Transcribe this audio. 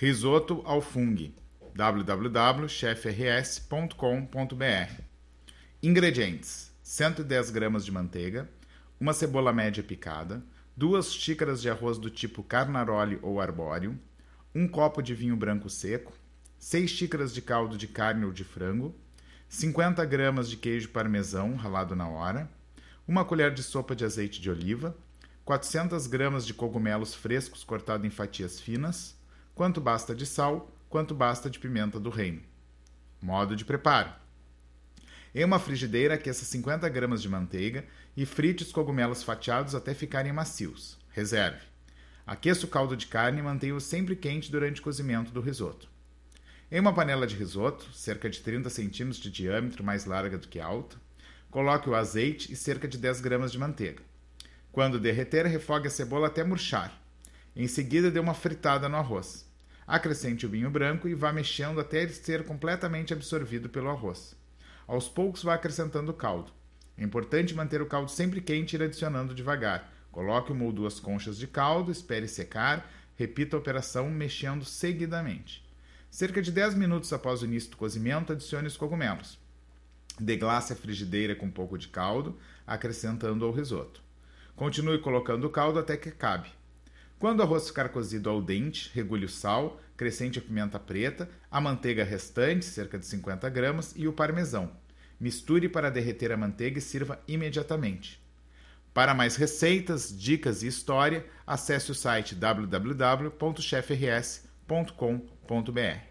Risoto ao fungo www.chefrs.com.br Ingredientes: 110 gramas de manteiga, uma cebola média picada, duas xícaras de arroz do tipo carnaroli ou arbóreo, um copo de vinho branco seco, 6 xícaras de caldo de carne ou de frango, 50 gramas de queijo parmesão ralado na hora, uma colher de sopa de azeite de oliva, 400 gramas de cogumelos frescos cortados em fatias finas, quanto basta de sal, quanto basta de pimenta do reino. Modo de preparo: em uma frigideira, aqueça 50 gramas de manteiga e frite os cogumelos fatiados até ficarem macios. Reserve. Aqueça o caldo de carne e mantenha-o sempre quente durante o cozimento do risoto. Em uma panela de risoto, cerca de 30 centímetros de diâmetro, mais larga do que alta, coloque o azeite e cerca de 10 gramas de manteiga. Quando derreter, refogue a cebola até murchar. Em seguida, dê uma fritada no arroz. Acrescente o vinho branco e vá mexendo até ele ser completamente absorvido pelo arroz. Aos poucos vá acrescentando o caldo. É importante manter o caldo sempre quente e ir adicionando devagar. Coloque uma ou duas conchas de caldo, espere secar, repita a operação mexendo seguidamente. Cerca de 10 minutos após o início do cozimento, adicione os cogumelos. Deglace a frigideira com um pouco de caldo, acrescentando ao risoto. Continue colocando o caldo até que acabe. Quando o arroz ficar cozido ao dente, regule o sal, acrescente a pimenta preta, a manteiga restante, cerca de 50 gramas, e o parmesão. Misture para derreter a manteiga e sirva imediatamente. Para mais receitas, dicas e história, acesse o site www.chefrs.com.br.